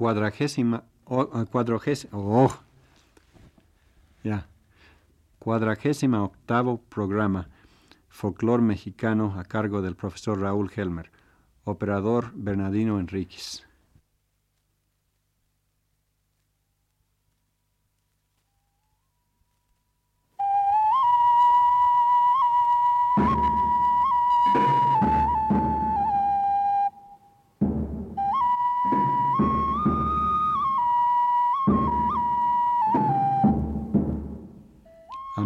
cuadragésima, oh, cuadragésima, oh, ya, cuadragésima octavo programa Folclor Mexicano a cargo del profesor Raúl Helmer, operador Bernardino Enríquez.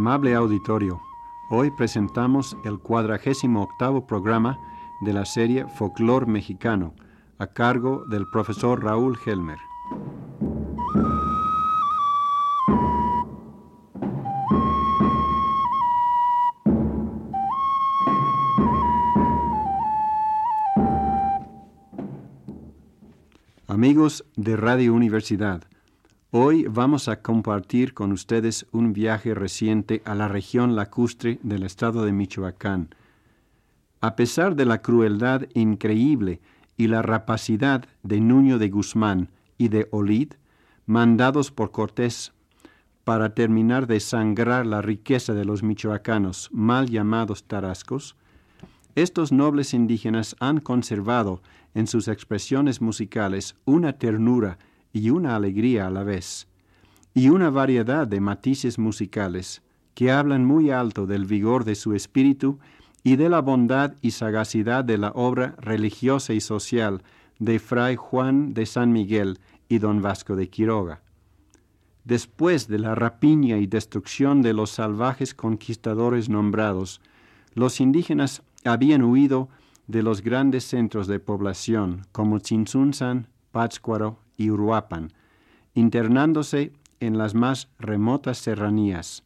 Amable auditorio, hoy presentamos el cuadragésimo octavo programa de la serie Folklore Mexicano, a cargo del profesor Raúl Helmer. Amigos de Radio Universidad, Hoy vamos a compartir con ustedes un viaje reciente a la región lacustre del estado de Michoacán. A pesar de la crueldad increíble y la rapacidad de Nuño de Guzmán y de Olid, mandados por Cortés para terminar de sangrar la riqueza de los michoacanos mal llamados tarascos, estos nobles indígenas han conservado en sus expresiones musicales una ternura y una alegría a la vez, y una variedad de matices musicales que hablan muy alto del vigor de su espíritu y de la bondad y sagacidad de la obra religiosa y social de Fray Juan de San Miguel y don Vasco de Quiroga. Después de la rapiña y destrucción de los salvajes conquistadores nombrados, los indígenas habían huido de los grandes centros de población como Chinzunzan, Pátzcuaro y Uruapan, internándose en las más remotas serranías.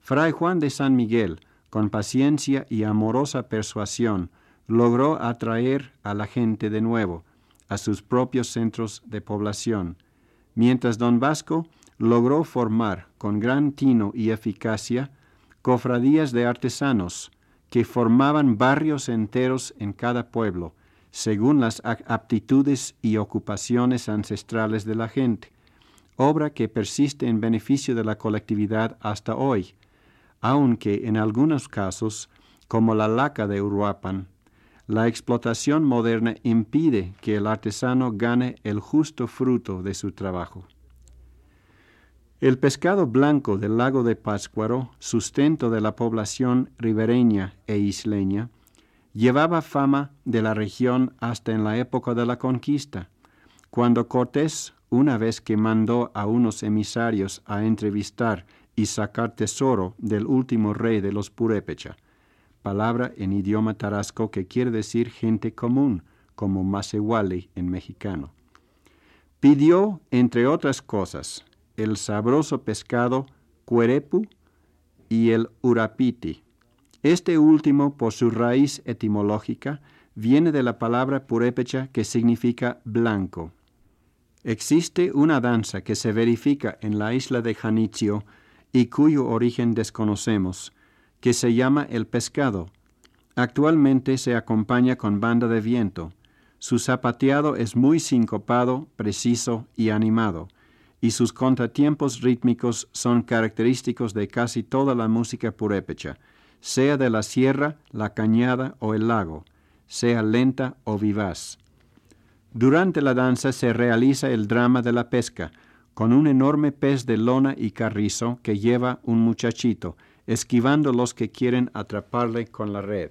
Fray Juan de San Miguel, con paciencia y amorosa persuasión, logró atraer a la gente de nuevo a sus propios centros de población, mientras don Vasco logró formar con gran tino y eficacia cofradías de artesanos que formaban barrios enteros en cada pueblo, según las aptitudes y ocupaciones ancestrales de la gente, obra que persiste en beneficio de la colectividad hasta hoy, aunque en algunos casos, como la laca de Uruapan, la explotación moderna impide que el artesano gane el justo fruto de su trabajo. El pescado blanco del lago de Pátzcuaro, sustento de la población ribereña e isleña, llevaba fama de la región hasta en la época de la conquista, cuando Cortés, una vez que mandó a unos emisarios a entrevistar y sacar tesoro del último rey de los Purépecha, palabra en idioma tarasco que quiere decir gente común, como Masehuali en mexicano. Pidió, entre otras cosas, el sabroso pescado cuerepu y el urapiti, este último, por su raíz etimológica, viene de la palabra purépecha que significa blanco. Existe una danza que se verifica en la isla de Janitzio y cuyo origen desconocemos, que se llama el pescado. Actualmente se acompaña con banda de viento. Su zapateado es muy sincopado, preciso y animado, y sus contratiempos rítmicos son característicos de casi toda la música purépecha, sea de la sierra, la cañada o el lago, sea lenta o vivaz. Durante la danza se realiza el drama de la pesca, con un enorme pez de lona y carrizo que lleva un muchachito, esquivando los que quieren atraparle con la red.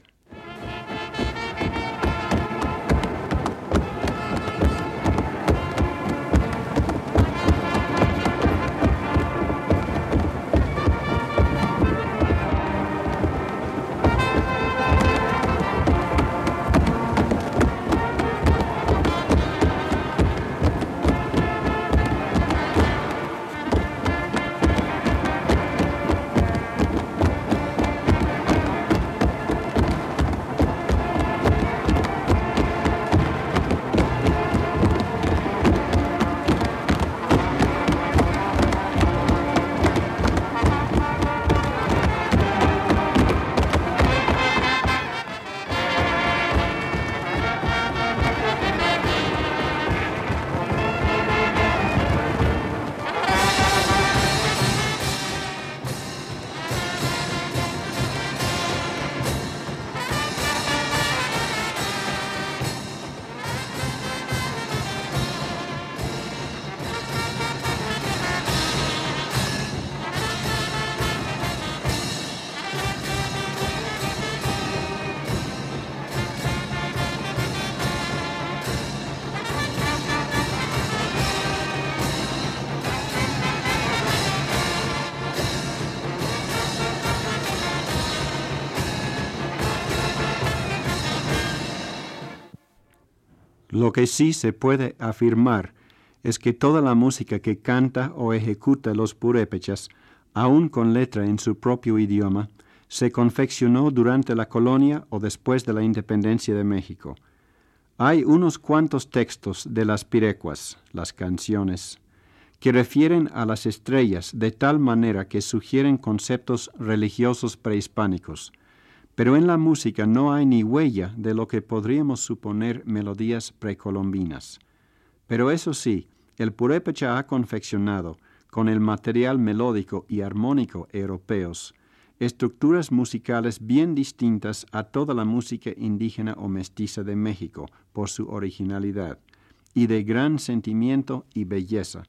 Lo que sí se puede afirmar es que toda la música que canta o ejecuta los purépechas, aun con letra en su propio idioma, se confeccionó durante la colonia o después de la independencia de México. Hay unos cuantos textos de las pirecuas, las canciones, que refieren a las estrellas de tal manera que sugieren conceptos religiosos prehispánicos, pero en la música no hay ni huella de lo que podríamos suponer melodías precolombinas. Pero eso sí, el purépecha ha confeccionado, con el material melódico y armónico europeos, estructuras musicales bien distintas a toda la música indígena o mestiza de México por su originalidad, y de gran sentimiento y belleza.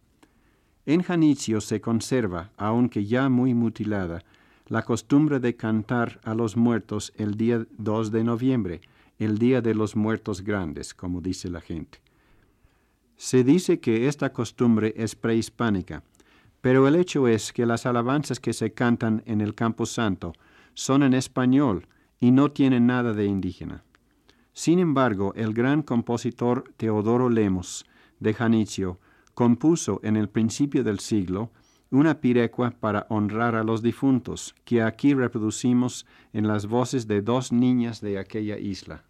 En Janitzio se conserva, aunque ya muy mutilada, la costumbre de cantar a los muertos el día 2 de noviembre, el Día de los Muertos Grandes, como dice la gente. Se dice que esta costumbre es prehispánica, pero el hecho es que las alabanzas que se cantan en el Campo Santo son en español y no tienen nada de indígena. Sin embargo, el gran compositor Teodoro Lemos, de Janitzio, compuso en el principio del siglo una pirecua para honrar a los difuntos, que aquí reproducimos en las voces de dos niñas de aquella isla.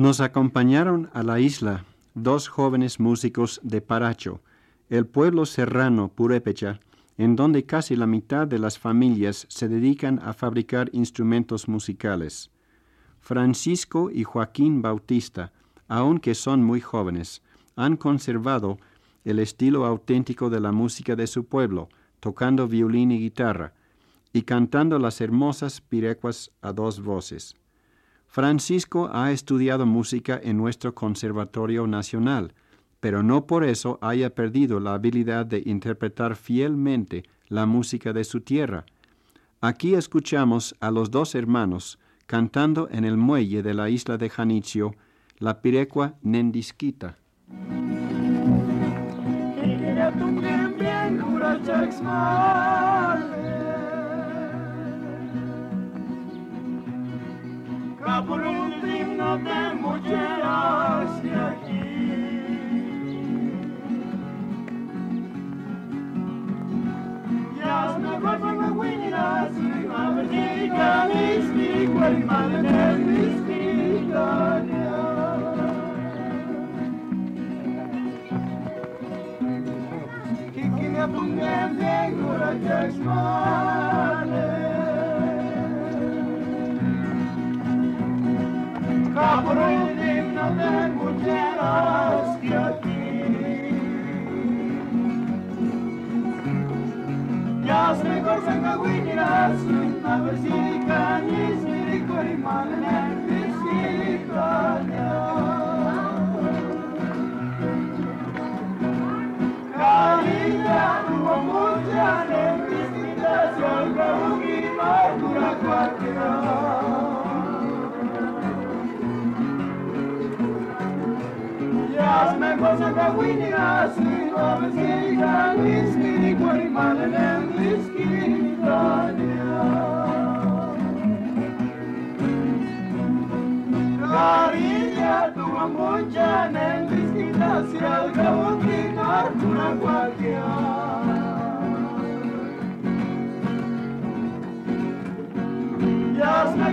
Nos acompañaron a la isla dos jóvenes músicos de Paracho, el pueblo serrano Purépecha, en donde casi la mitad de las familias se dedican a fabricar instrumentos musicales. Francisco y Joaquín Bautista, aunque son muy jóvenes, han conservado el estilo auténtico de la música de su pueblo, tocando violín y guitarra, y cantando las hermosas pirecuas a dos voces. Francisco ha estudiado música en nuestro Conservatorio Nacional, pero no por eso haya perdido la habilidad de interpretar fielmente la música de su tierra. Aquí escuchamos a los dos hermanos cantando en el muelle de la isla de Janitzio la pirecua Nendisquita. Un himno de mujeres de aquí. Ya me vuelvo a Winnie, soy una verdadera mística, y madre de mística. Kiki me apunté bien, cura que es male.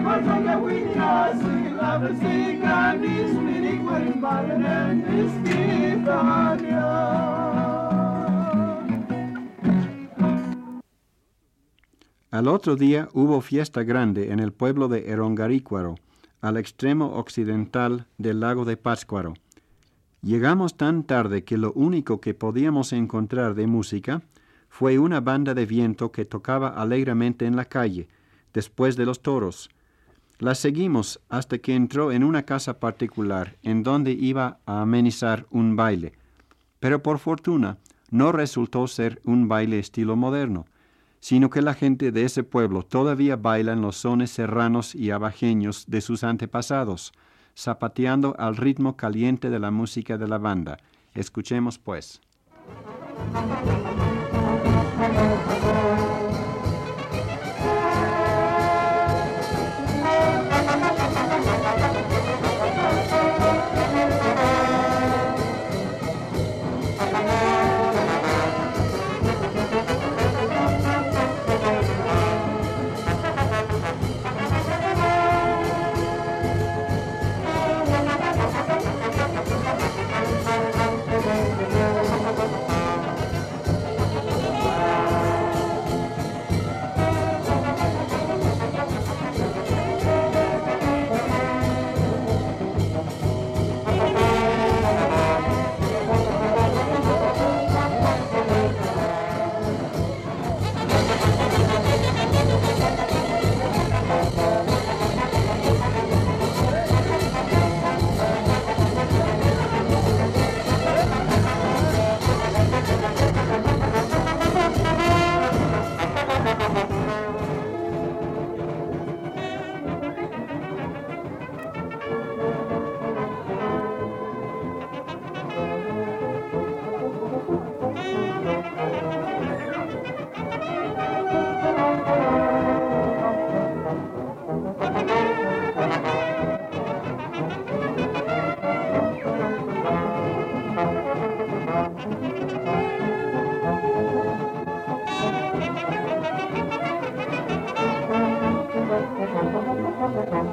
Cosa che quindi assi, dove si grandissimi, Al otro día hubo fiesta grande en el pueblo de Erongarícuaro, al extremo occidental del lago de Pátzcuaro. Llegamos tan tarde que lo único que podíamos encontrar de música fue una banda de viento que tocaba alegremente en la calle, después de los toros. La seguimos hasta que entró en una casa particular en donde iba a amenizar un baile. Pero por fortuna no resultó ser un baile estilo moderno, sino que la gente de ese pueblo todavía baila en los sones serranos y abajeños de sus antepasados, zapateando al ritmo caliente de la música de la banda. Escuchemos pues.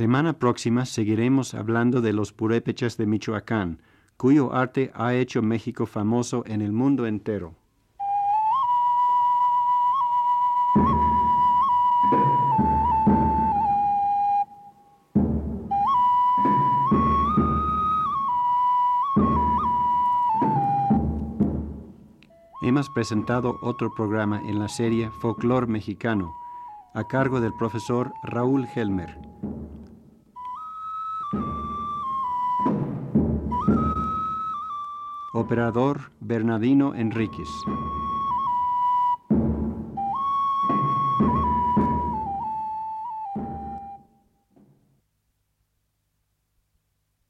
semana próxima seguiremos hablando de los purépechas de Michoacán, cuyo arte ha hecho México famoso en el mundo entero. hemos presentado otro programa en la serie Folklore Mexicano, a cargo del profesor Raúl Helmer. Operador Bernardino Enríquez.